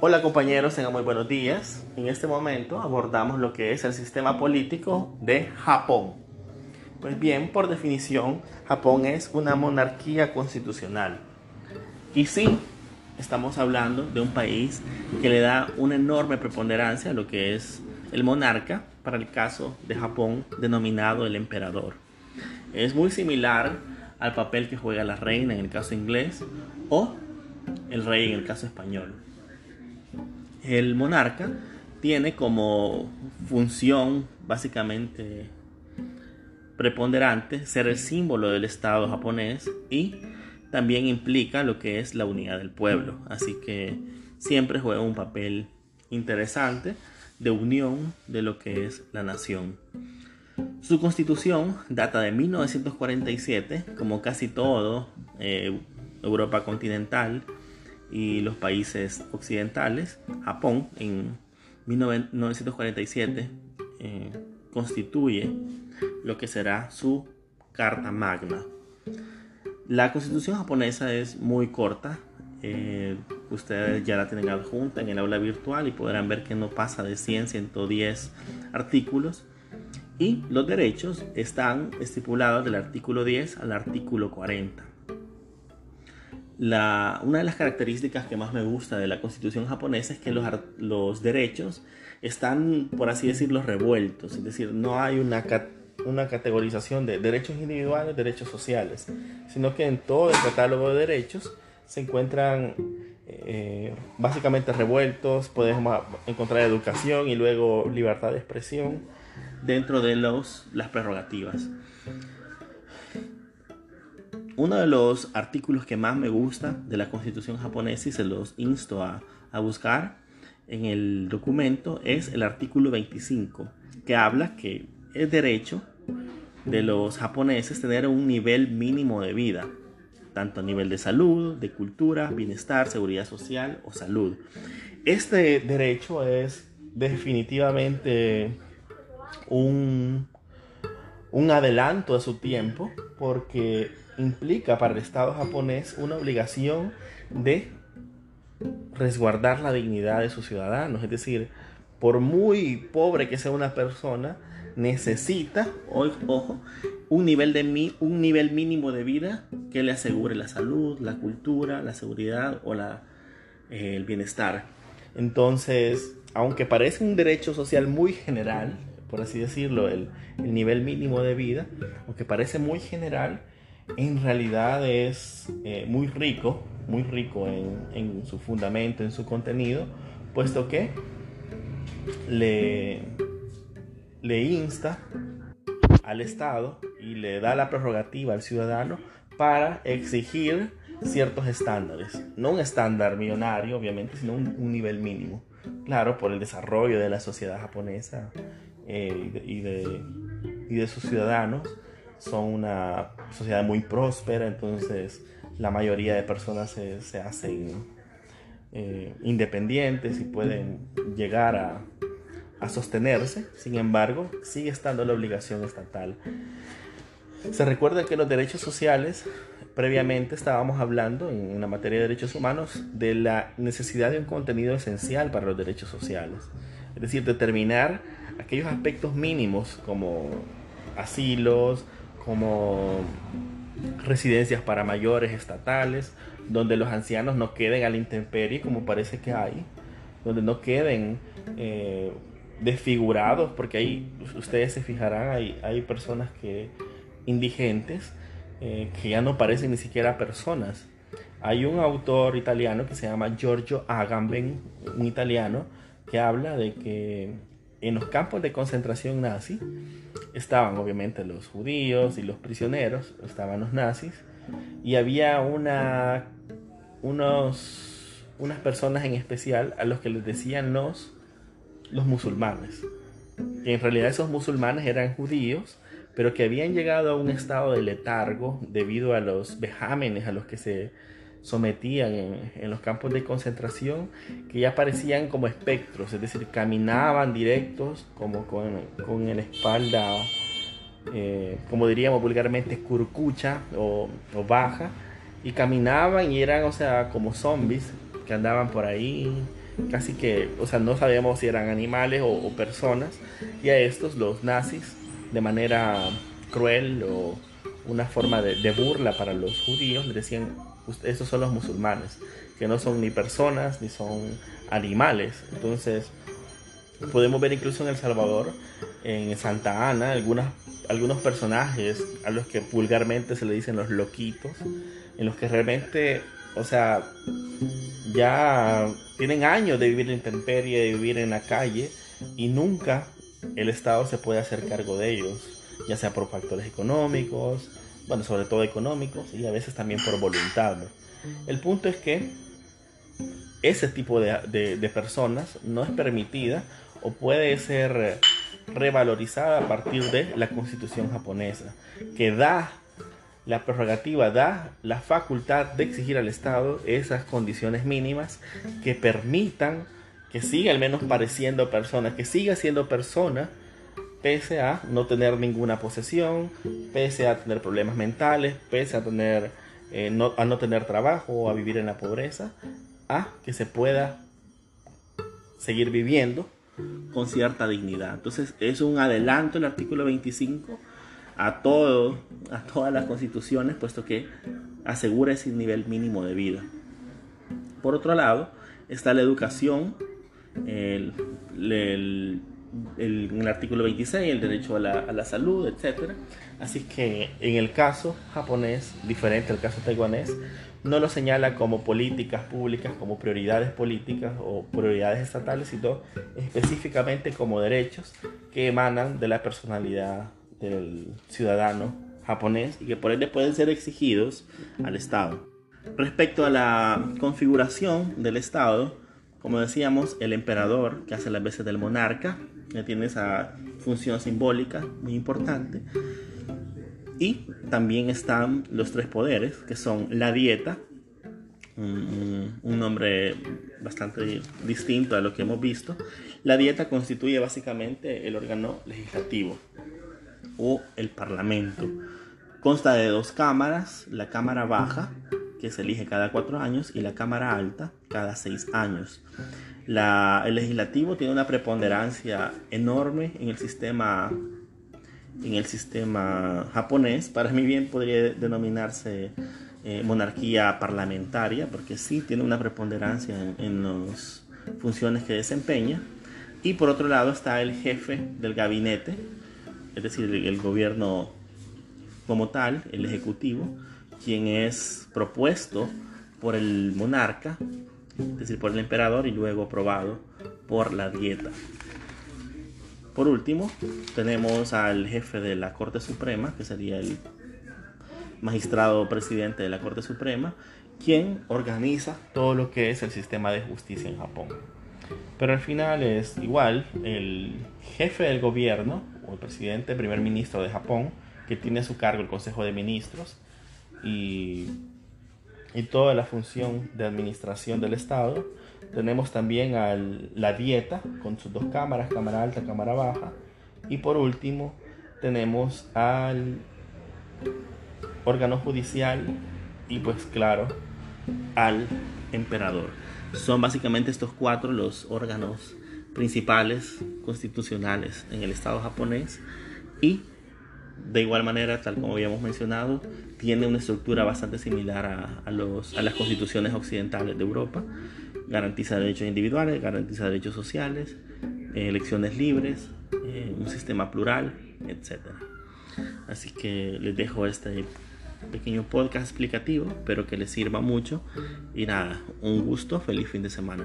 Hola compañeros, tengan muy buenos días. En este momento abordamos lo que es el sistema político de Japón. Pues bien, por definición, Japón es una monarquía constitucional. Y sí, estamos hablando de un país que le da una enorme preponderancia a lo que es el monarca, para el caso de Japón denominado el emperador. Es muy similar al papel que juega la reina en el caso inglés o el rey en el caso español. El monarca tiene como función básicamente preponderante ser el símbolo del Estado japonés y también implica lo que es la unidad del pueblo. Así que siempre juega un papel interesante de unión de lo que es la nación. Su constitución data de 1947, como casi todo eh, Europa continental y los países occidentales. Japón en 1947 eh, constituye lo que será su Carta Magna. La constitución japonesa es muy corta, eh, ustedes ya la tienen adjunta en el aula virtual y podrán ver que no pasa de 100, 110 artículos. Y los derechos están estipulados del artículo 10 al artículo 40. La, una de las características que más me gusta de la constitución japonesa es que los, los derechos están, por así decirlo, revueltos. Es decir, no hay una, una categorización de derechos individuales, derechos sociales, sino que en todo el catálogo de derechos se encuentran eh, básicamente revueltos, podemos encontrar educación y luego libertad de expresión dentro de los, las prerrogativas. Uno de los artículos que más me gusta de la constitución japonesa y se los insto a, a buscar en el documento es el artículo 25, que habla que es derecho de los japoneses tener un nivel mínimo de vida tanto a nivel de salud, de cultura, bienestar, seguridad social o salud. Este derecho es definitivamente un, un adelanto a su tiempo porque implica para el Estado japonés una obligación de resguardar la dignidad de sus ciudadanos. Es decir, por muy pobre que sea una persona, necesita, ojo, un nivel, de un nivel mínimo de vida que le asegure la salud, la cultura, la seguridad o la, eh, el bienestar. Entonces, aunque parece un derecho social muy general, por así decirlo, el, el nivel mínimo de vida, aunque parece muy general, en realidad es eh, muy rico, muy rico en, en su fundamento, en su contenido, puesto que le le insta al Estado y le da la prerrogativa al ciudadano para exigir ciertos estándares. No un estándar millonario, obviamente, sino un, nivel mínimo. Claro, por el desarrollo de la sociedad japonesa eh, y, de, y, de, sus ciudadanos. Son una sociedad muy próspera, entonces la mayoría de personas se, se hacen eh, independientes y pueden llegar a, a sostenerse, sin embargo, sigue estando la obligación estatal. Se recuerda que los derechos sociales, previamente estábamos hablando en la materia de derechos humanos de la necesidad de un contenido esencial para los derechos sociales. Es decir, determinar aquellos aspectos mínimos como asilos, como residencias para mayores estatales, donde los ancianos no queden a la intemperie como parece que hay, donde no queden eh, desfigurados, porque ahí ustedes se fijarán, hay, hay personas que indigentes eh, que ya no parecen ni siquiera personas. Hay un autor italiano que se llama Giorgio Agamben, un italiano, que habla de que en los campos de concentración nazi estaban obviamente los judíos y los prisioneros, estaban los nazis, y había una, unos, unas personas en especial a los que les decían los los musulmanes. Que en realidad esos musulmanes eran judíos, pero que habían llegado a un estado de letargo debido a los vejámenes a los que se sometían en, los campos de concentración, que ya parecían como espectros, es decir, caminaban directos, como con, con la espalda, eh, como diríamos vulgarmente, curcucha o, o baja, y caminaban y eran, o sea, como zombies que andaban por ahí casi que, o sea, no sabíamos si eran animales o, personas, y a estos los nazis, de manera cruel o una forma de, burla para los judíos, le decían, estos son los musulmanes, que no son ni personas ni son animales. Entonces, podemos ver incluso en El Salvador, en Santa Ana, algunas, algunos personajes a los que vulgarmente se le dicen los loquitos, en los que realmente, o sea, ya tienen años de vivir en intemperie, de vivir en la calle, y nunca el Estado se puede hacer cargo de ellos, ya sea por factores económicos, bueno, sobre todo económicos, y a veces también por voluntad. El punto es que ese tipo de, personas no es permitida o puede ser revalorizada a partir de la constitución japonesa, que da la prerrogativa, da la facultad de exigir al Estado esas condiciones mínimas que permitan que siga al menos pareciendo persona, que siga siendo persona, pese a no tener ninguna posesión, pese a tener problemas mentales, pese a tener eh, no, a no tener trabajo o a vivir en la pobreza, a que se pueda seguir viviendo con cierta dignidad. Entonces es un adelanto el artículo 25 a, todo, a todas las constituciones, puesto que asegura ese nivel mínimo de vida. Por otro lado, está la educación, el, el, en el artículo 26, el derecho a la, a la salud, etc. Así que en el caso japonés, diferente al caso taiwanés, no lo señala como políticas públicas, como prioridades políticas o prioridades estatales, sino específicamente como derechos que emanan de la personalidad del ciudadano japonés y que por ende pueden ser exigidos al Estado. Respecto a la configuración del Estado, como decíamos, el emperador, que hace las veces del monarca, que tiene esa función simbólica muy importante, y también están los tres poderes, que son la dieta, un, nombre bastante distinto a lo que hemos visto. La dieta constituye básicamente el órgano legislativo o el parlamento. Consta de dos cámaras, la cámara baja, que se elige cada cuatro años, y la cámara alta, cada seis años. El legislativo tiene una preponderancia enorme en el sistema en el sistema japonés. Para mí bien podría denominarse eh, monarquía parlamentaria, porque sí tiene una preponderancia en, las funciones que desempeña. Y por otro lado está el jefe del gabinete, es decir, el, gobierno como tal, el ejecutivo, quien es propuesto por el monarca, es decir, por el emperador y luego aprobado por la dieta. Por último, tenemos al jefe de la Corte Suprema, que sería el magistrado presidente de la Corte Suprema, quien organiza todo lo que es el sistema de justicia en Japón. Pero al final es igual el jefe del gobierno, o el presidente, primer ministro de Japón, que tiene a su cargo el Consejo de Ministros y, y toda la función de administración del Estado, tenemos también a la dieta con sus dos cámaras, cámara alta, cámara baja. Y por último tenemos al órgano judicial y pues claro al emperador. Son básicamente estos cuatro los órganos principales constitucionales en el Estado japonés y de igual manera, tal como habíamos mencionado, tiene una estructura bastante similar a, a, los, a las constituciones occidentales de Europa garantiza derechos individuales, garantiza derechos sociales, eh, elecciones libres, eh, un sistema plural, etc. Así que les dejo este pequeño podcast explicativo, espero que les sirva mucho y nada, un gusto, feliz fin de semana.